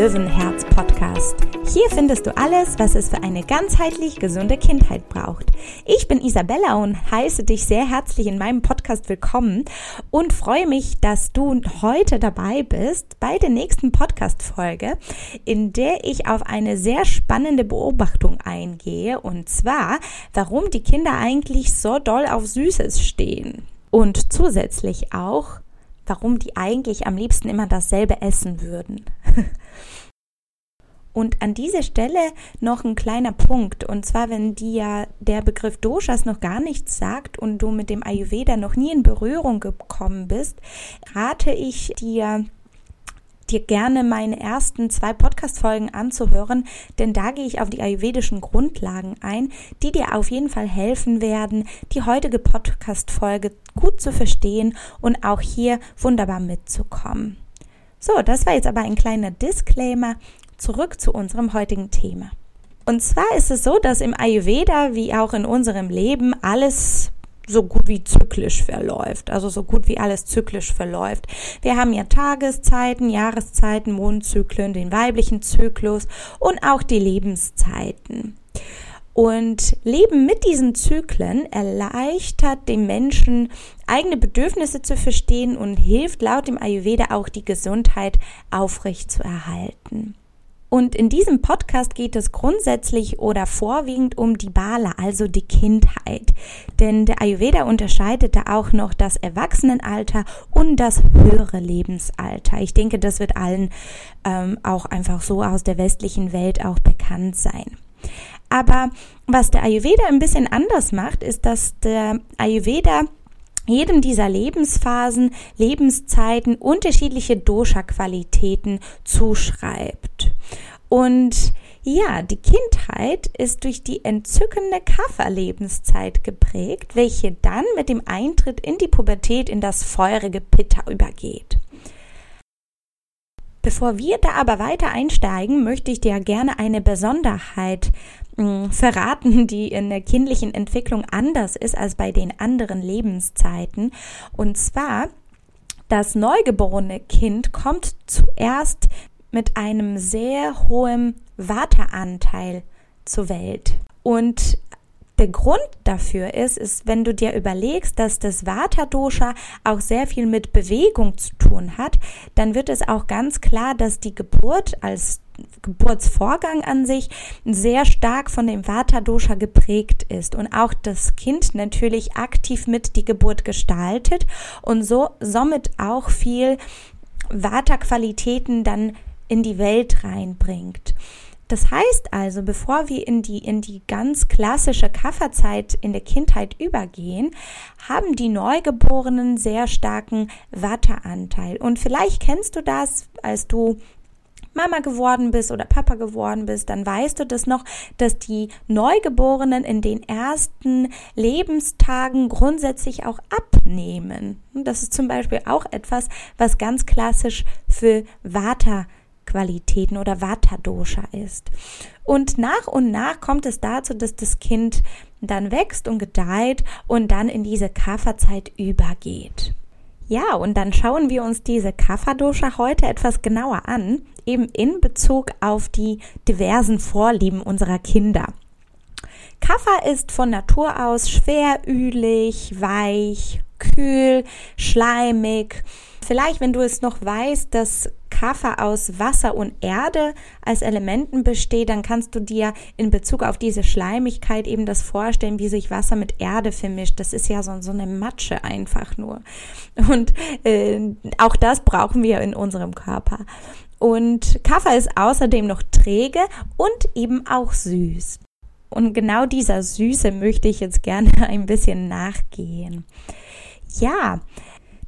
Löwenherz Podcast. Hier findest du alles, was es für eine ganzheitlich gesunde Kindheit braucht. Ich bin Isabella und heiße dich sehr herzlich in meinem Podcast willkommen und freue mich, dass du heute dabei bist bei der nächsten Podcast-Folge, in der ich auf eine sehr spannende Beobachtung eingehe und zwar, warum die Kinder eigentlich so doll auf Süßes stehen. Und zusätzlich auch, warum die eigentlich am liebsten immer dasselbe essen würden. Und an dieser Stelle noch ein kleiner Punkt. Und zwar, wenn dir der Begriff Doshas noch gar nichts sagt und du mit dem Ayurveda noch nie in Berührung gekommen bist, rate ich dir, dir gerne meine ersten zwei Podcast-Folgen anzuhören, denn da gehe ich auf die ayurvedischen Grundlagen ein, die dir auf jeden Fall helfen werden, die heutige Podcast-Folge gut zu verstehen und auch hier wunderbar mitzukommen. So, das war jetzt aber ein kleiner Disclaimer. Zurück zu unserem heutigen Thema. Und zwar ist es so, dass im Ayurveda wie auch in unserem Leben alles so gut wie zyklisch verläuft, also so gut wie alles zyklisch verläuft. Wir haben ja Tageszeiten, Jahreszeiten, Mondzyklen, den weiblichen Zyklus und auch die Lebenszeiten. Und Leben mit diesen Zyklen erleichtert dem Menschen, eigene Bedürfnisse zu verstehen und hilft laut dem Ayurveda auch die Gesundheit aufrecht zu erhalten. Und in diesem Podcast geht es grundsätzlich oder vorwiegend um die Bala, also die Kindheit. Denn der Ayurveda unterscheidet da auch noch das Erwachsenenalter und das höhere Lebensalter. Ich denke, das wird allen ähm, auch einfach so aus der westlichen Welt auch bekannt sein. Aber was der Ayurveda ein bisschen anders macht, ist, dass der Ayurveda jedem dieser Lebensphasen, Lebenszeiten unterschiedliche Dosha-Qualitäten zuschreibt. Und ja, die Kindheit ist durch die entzückende Kafferlebenszeit geprägt, welche dann mit dem Eintritt in die Pubertät in das feurige Pitta übergeht. Bevor wir da aber weiter einsteigen, möchte ich dir gerne eine Besonderheit verraten, die in der kindlichen Entwicklung anders ist als bei den anderen Lebenszeiten. Und zwar, das neugeborene Kind kommt zuerst mit einem sehr hohen Wateranteil zur Welt. Und der Grund dafür ist, ist, wenn du dir überlegst, dass das Vata-Dosha auch sehr viel mit Bewegung zu tun hat, dann wird es auch ganz klar, dass die Geburt als Geburtsvorgang an sich sehr stark von dem Vata-Dosha geprägt ist und auch das Kind natürlich aktiv mit die Geburt gestaltet und so somit auch viel Vata-Qualitäten dann in die Welt reinbringt. Das heißt also, bevor wir in die, in die ganz klassische Kafferzeit in der Kindheit übergehen, haben die Neugeborenen sehr starken Watteanteil. Und vielleicht kennst du das, als du Mama geworden bist oder Papa geworden bist, dann weißt du das noch, dass die Neugeborenen in den ersten Lebenstagen grundsätzlich auch abnehmen. Das ist zum Beispiel auch etwas, was ganz klassisch für Vata Qualitäten oder Vata-Dosha ist. Und nach und nach kommt es dazu, dass das Kind dann wächst und gedeiht und dann in diese Kafferzeit übergeht. Ja, und dann schauen wir uns diese Kapha-Dosha heute etwas genauer an, eben in Bezug auf die diversen Vorlieben unserer Kinder. Kaffer ist von Natur aus schwerülig, weich, kühl, schleimig. Vielleicht, wenn du es noch weißt, dass Kaffer aus Wasser und Erde als Elementen besteht, dann kannst du dir in Bezug auf diese Schleimigkeit eben das vorstellen, wie sich Wasser mit Erde vermischt. Das ist ja so, so eine Matsche einfach nur. Und äh, auch das brauchen wir in unserem Körper. Und Kaffer ist außerdem noch träge und eben auch süß. Und genau dieser Süße möchte ich jetzt gerne ein bisschen nachgehen. Ja,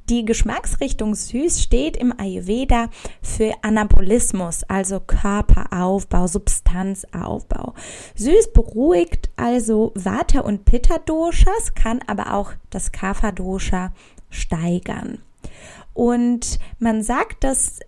die Geschmacksrichtung süß steht im Ayurveda für Anabolismus, also Körperaufbau, Substanzaufbau. Süß beruhigt also Vata und Pitta Doshas, kann aber auch das Kapha Dosha steigern. Und man sagt, dass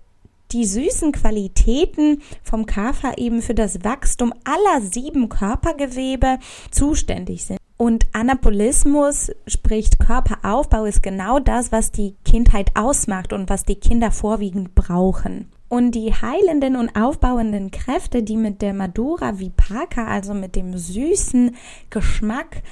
die süßen Qualitäten vom Kapha eben für das Wachstum aller sieben Körpergewebe zuständig sind. Und Anabolismus, spricht Körperaufbau, ist genau das, was die Kindheit ausmacht und was die Kinder vorwiegend brauchen. Und die heilenden und aufbauenden Kräfte, die mit der Madura Vipaka, also mit dem süßen Geschmack,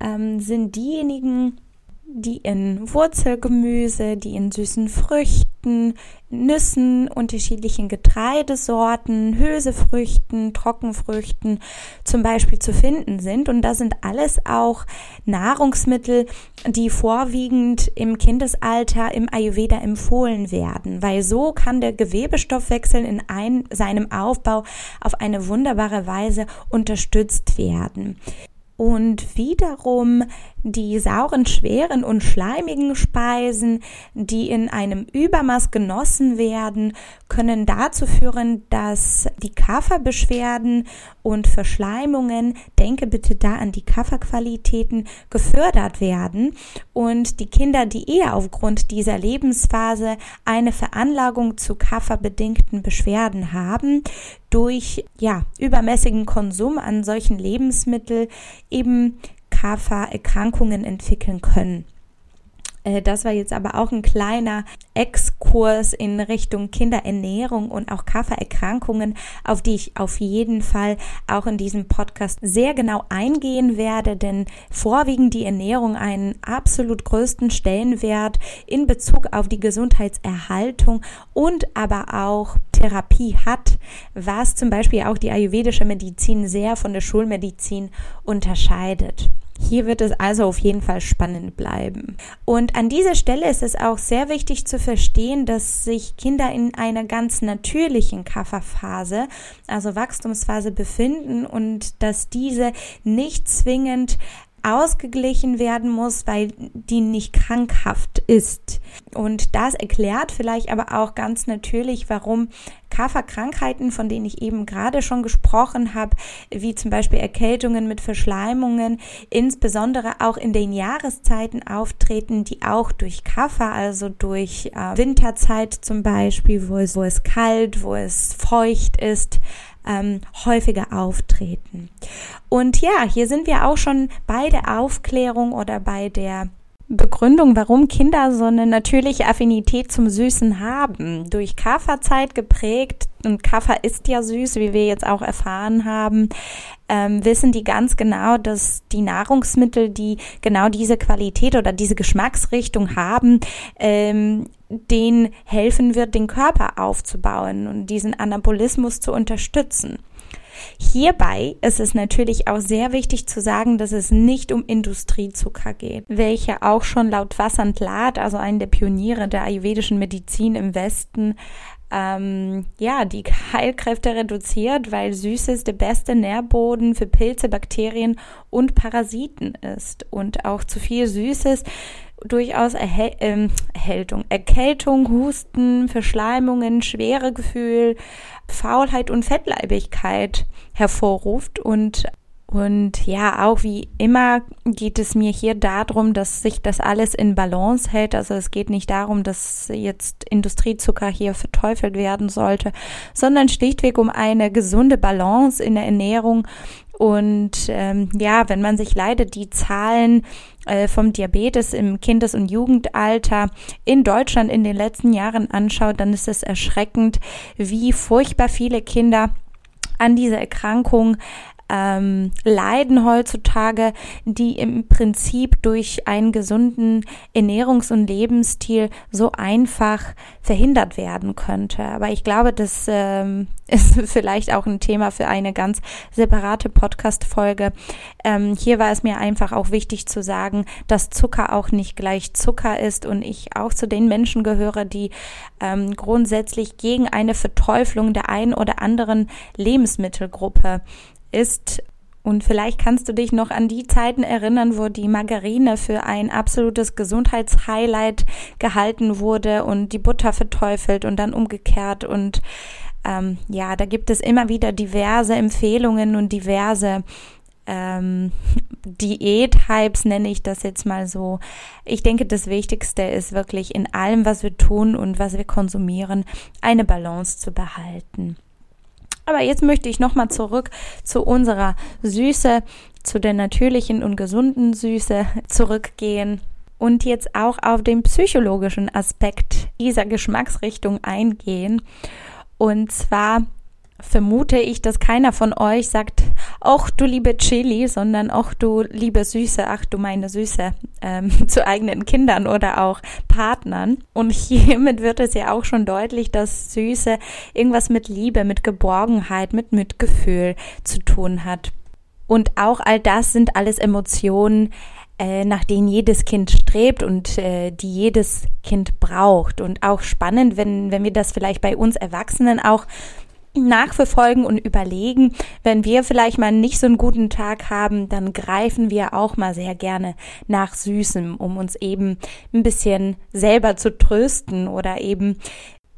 ähm, sind diejenigen, die in Wurzelgemüse, die in süßen Früchten, Nüssen, unterschiedlichen Getreidesorten, Hülsefrüchten, Trockenfrüchten zum Beispiel zu finden sind. Und das sind alles auch Nahrungsmittel, die vorwiegend im Kindesalter im Ayurveda empfohlen werden, weil so kann der Gewebestoffwechsel in ein, seinem Aufbau auf eine wunderbare Weise unterstützt werden und wiederum die sauren, schweren und schleimigen Speisen, die in einem Übermaß genossen werden, können dazu führen, dass die Kafferbeschwerden und Verschleimungen, denke bitte da an die Kafferqualitäten, gefördert werden und die Kinder, die eher aufgrund dieser Lebensphase eine Veranlagung zu kafferbedingten Beschwerden haben, durch ja, übermäßigen Konsum an solchen Lebensmitteln eben Kaffererkrankungen entwickeln können. Äh, das war jetzt aber auch ein kleiner Exkurs in Richtung Kinderernährung und auch Kaffererkrankungen, auf die ich auf jeden Fall auch in diesem Podcast sehr genau eingehen werde, denn vorwiegend die Ernährung einen absolut größten Stellenwert in Bezug auf die Gesundheitserhaltung und aber auch Therapie hat, was zum Beispiel auch die ayurvedische Medizin sehr von der Schulmedizin unterscheidet. Hier wird es also auf jeden Fall spannend bleiben. Und an dieser Stelle ist es auch sehr wichtig zu verstehen, dass sich Kinder in einer ganz natürlichen Kafferphase, also Wachstumsphase befinden und dass diese nicht zwingend ausgeglichen werden muss, weil die nicht krankhaft ist. Und das erklärt vielleicht aber auch ganz natürlich, warum Kafferkrankheiten, von denen ich eben gerade schon gesprochen habe, wie zum Beispiel Erkältungen mit Verschleimungen, insbesondere auch in den Jahreszeiten auftreten, die auch durch Kaffer, also durch äh, Winterzeit zum Beispiel, wo es, wo es kalt, wo es feucht ist, ähm, häufiger auftreten. Und ja, hier sind wir auch schon bei der Aufklärung oder bei der Begründung, warum Kinder so eine natürliche Affinität zum Süßen haben. Durch Kafferzeit geprägt, und Kaffer ist ja süß, wie wir jetzt auch erfahren haben, ähm, wissen die ganz genau, dass die Nahrungsmittel, die genau diese Qualität oder diese Geschmacksrichtung haben, ähm, den helfen wird, den Körper aufzubauen und diesen Anabolismus zu unterstützen. Hierbei ist es natürlich auch sehr wichtig zu sagen, dass es nicht um Industriezucker geht, welche auch schon laut Vasant Lad, also einen der Pioniere der ayurvedischen Medizin im Westen, ähm, ja, die Heilkräfte reduziert, weil Süßes der beste Nährboden für Pilze, Bakterien und Parasiten ist. Und auch zu viel Süßes durchaus Erhel ähm, Erhältung, Erkältung, Husten, Verschleimungen, schwere Gefühl, Faulheit und Fettleibigkeit hervorruft und und ja, auch wie immer geht es mir hier darum, dass sich das alles in Balance hält. Also es geht nicht darum, dass jetzt Industriezucker hier verteufelt werden sollte, sondern schlichtweg um eine gesunde Balance in der Ernährung. Und ähm, ja, wenn man sich leider die Zahlen äh, vom Diabetes im Kindes- und Jugendalter in Deutschland in den letzten Jahren anschaut, dann ist es erschreckend, wie furchtbar viele Kinder an dieser Erkrankung ähm, leiden heutzutage, die im Prinzip durch einen gesunden Ernährungs- und Lebensstil so einfach verhindert werden könnte. Aber ich glaube, das ähm, ist vielleicht auch ein Thema für eine ganz separate Podcast-Folge. Ähm, hier war es mir einfach auch wichtig zu sagen, dass Zucker auch nicht gleich Zucker ist und ich auch zu den Menschen gehöre, die ähm, grundsätzlich gegen eine Verteuflung der einen oder anderen Lebensmittelgruppe ist. Und vielleicht kannst du dich noch an die Zeiten erinnern, wo die Margarine für ein absolutes Gesundheitshighlight gehalten wurde und die Butter verteufelt und dann umgekehrt. Und ähm, ja, da gibt es immer wieder diverse Empfehlungen und diverse ähm, Diät-Hypes nenne ich das jetzt mal so. Ich denke, das Wichtigste ist wirklich in allem, was wir tun und was wir konsumieren, eine Balance zu behalten. Aber jetzt möchte ich nochmal zurück zu unserer Süße, zu der natürlichen und gesunden Süße zurückgehen und jetzt auch auf den psychologischen Aspekt dieser Geschmacksrichtung eingehen. Und zwar vermute ich, dass keiner von euch sagt, ach du liebe Chili, sondern ach du liebe Süße, ach du meine Süße ähm, zu eigenen Kindern oder auch Partnern. Und hiermit wird es ja auch schon deutlich, dass Süße irgendwas mit Liebe, mit Geborgenheit, mit Mitgefühl zu tun hat. Und auch all das sind alles Emotionen, äh, nach denen jedes Kind strebt und äh, die jedes Kind braucht. Und auch spannend, wenn, wenn wir das vielleicht bei uns Erwachsenen auch nachverfolgen und überlegen, wenn wir vielleicht mal nicht so einen guten Tag haben, dann greifen wir auch mal sehr gerne nach Süßem, um uns eben ein bisschen selber zu trösten oder eben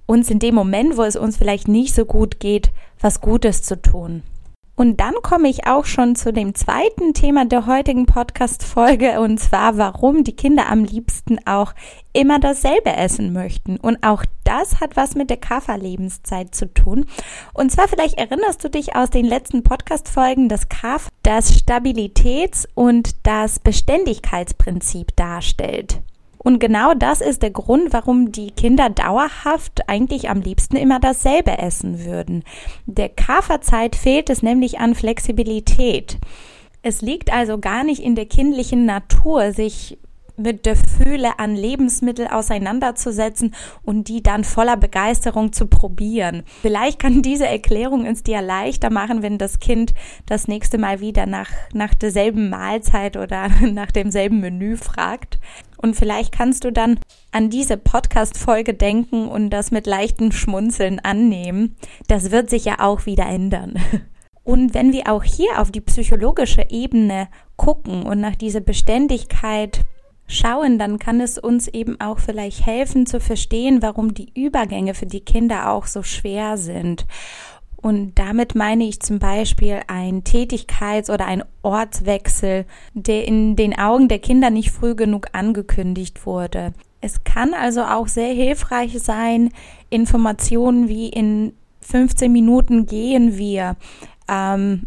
uns in dem Moment, wo es uns vielleicht nicht so gut geht, was Gutes zu tun. Und dann komme ich auch schon zu dem zweiten Thema der heutigen Podcast-Folge und zwar, warum die Kinder am liebsten auch immer dasselbe essen möchten. Und auch das hat was mit der Kafa-Lebenszeit zu tun. Und zwar vielleicht erinnerst du dich aus den letzten Podcast-Folgen, dass Kafa das Stabilitäts- und das Beständigkeitsprinzip darstellt. Und genau das ist der Grund, warum die Kinder dauerhaft eigentlich am liebsten immer dasselbe essen würden. Der Kaferzeit fehlt es nämlich an Flexibilität. Es liegt also gar nicht in der kindlichen Natur, sich mit der Fühle an Lebensmittel auseinanderzusetzen und die dann voller Begeisterung zu probieren. Vielleicht kann diese Erklärung es dir leichter machen, wenn das Kind das nächste Mal wieder nach, nach derselben Mahlzeit oder nach demselben Menü fragt. Und vielleicht kannst du dann an diese Podcast-Folge denken und das mit leichten Schmunzeln annehmen. Das wird sich ja auch wieder ändern. Und wenn wir auch hier auf die psychologische Ebene gucken und nach dieser Beständigkeit schauen, dann kann es uns eben auch vielleicht helfen zu verstehen, warum die Übergänge für die Kinder auch so schwer sind. Und damit meine ich zum Beispiel ein Tätigkeits- oder ein Ortswechsel, der in den Augen der Kinder nicht früh genug angekündigt wurde. Es kann also auch sehr hilfreich sein, Informationen wie in 15 Minuten gehen wir ähm,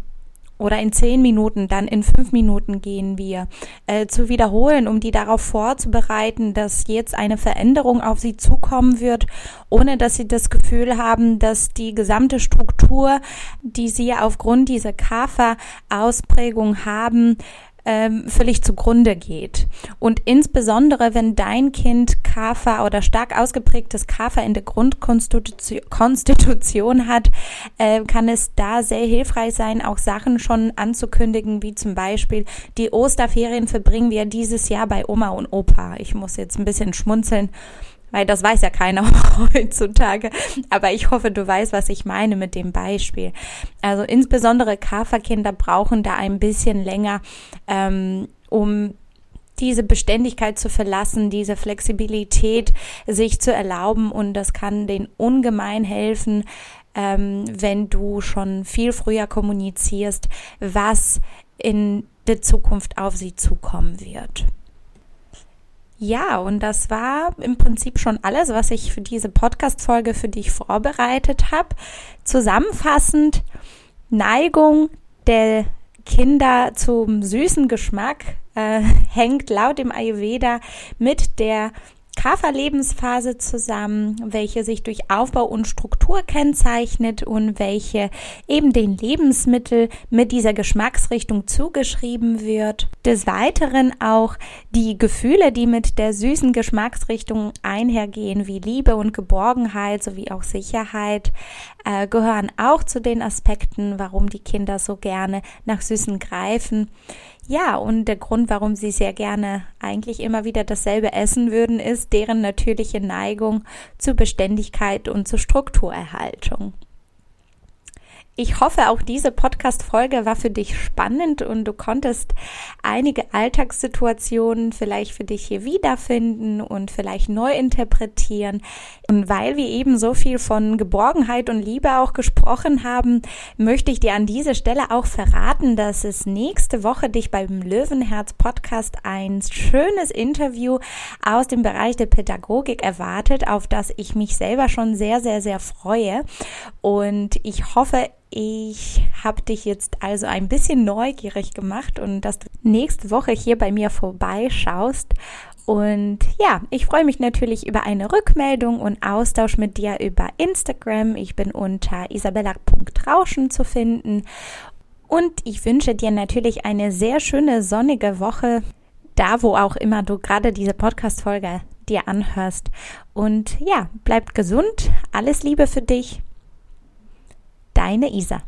oder in zehn Minuten, dann in fünf Minuten gehen wir, äh, zu wiederholen, um die darauf vorzubereiten, dass jetzt eine Veränderung auf sie zukommen wird, ohne dass sie das Gefühl haben, dass die gesamte Struktur, die sie aufgrund dieser KAFA-Ausprägung haben, ähm, völlig zugrunde geht. Und insbesondere, wenn dein Kind Kafa oder stark ausgeprägtes Kafa in der Grundkonstitution hat, äh, kann es da sehr hilfreich sein, auch Sachen schon anzukündigen, wie zum Beispiel die Osterferien verbringen wir dieses Jahr bei Oma und Opa. Ich muss jetzt ein bisschen schmunzeln weil das weiß ja keiner heutzutage. Aber ich hoffe, du weißt, was ich meine mit dem Beispiel. Also insbesondere Kaferkinder brauchen da ein bisschen länger, ähm, um diese Beständigkeit zu verlassen, diese Flexibilität sich zu erlauben und das kann den ungemein helfen, ähm, wenn du schon viel früher kommunizierst, was in der Zukunft auf sie zukommen wird. Ja, und das war im Prinzip schon alles, was ich für diese Podcast-Folge für dich vorbereitet habe. Zusammenfassend, Neigung der Kinder zum süßen Geschmack äh, hängt laut dem Ayurveda mit der Kapha-Lebensphase zusammen, welche sich durch Aufbau und Struktur kennzeichnet und welche eben den Lebensmittel mit dieser Geschmacksrichtung zugeschrieben wird. Des Weiteren auch die Gefühle, die mit der süßen Geschmacksrichtung einhergehen, wie Liebe und Geborgenheit sowie auch Sicherheit, äh, gehören auch zu den Aspekten, warum die Kinder so gerne nach Süßen greifen. Ja, und der Grund, warum sie sehr gerne eigentlich immer wieder dasselbe essen würden, ist deren natürliche Neigung zur Beständigkeit und zur Strukturerhaltung. Ich hoffe, auch diese Podcast-Folge war für dich spannend und du konntest einige Alltagssituationen vielleicht für dich hier wiederfinden und vielleicht neu interpretieren. Und weil wir eben so viel von Geborgenheit und Liebe auch gesprochen haben, möchte ich dir an dieser Stelle auch verraten, dass es nächste Woche dich beim Löwenherz Podcast ein schönes Interview aus dem Bereich der Pädagogik erwartet, auf das ich mich selber schon sehr, sehr, sehr freue. Und ich hoffe, ich habe dich jetzt also ein bisschen neugierig gemacht und dass du nächste Woche hier bei mir vorbeischaust Und ja, ich freue mich natürlich über eine Rückmeldung und Austausch mit dir über Instagram. Ich bin unter isabella.rauschen zu finden. Und ich wünsche dir natürlich eine sehr schöne sonnige Woche, da wo auch immer du gerade diese Podcast-Folge dir anhörst. Und ja, bleib gesund. Alles Liebe für dich. Deine Isa.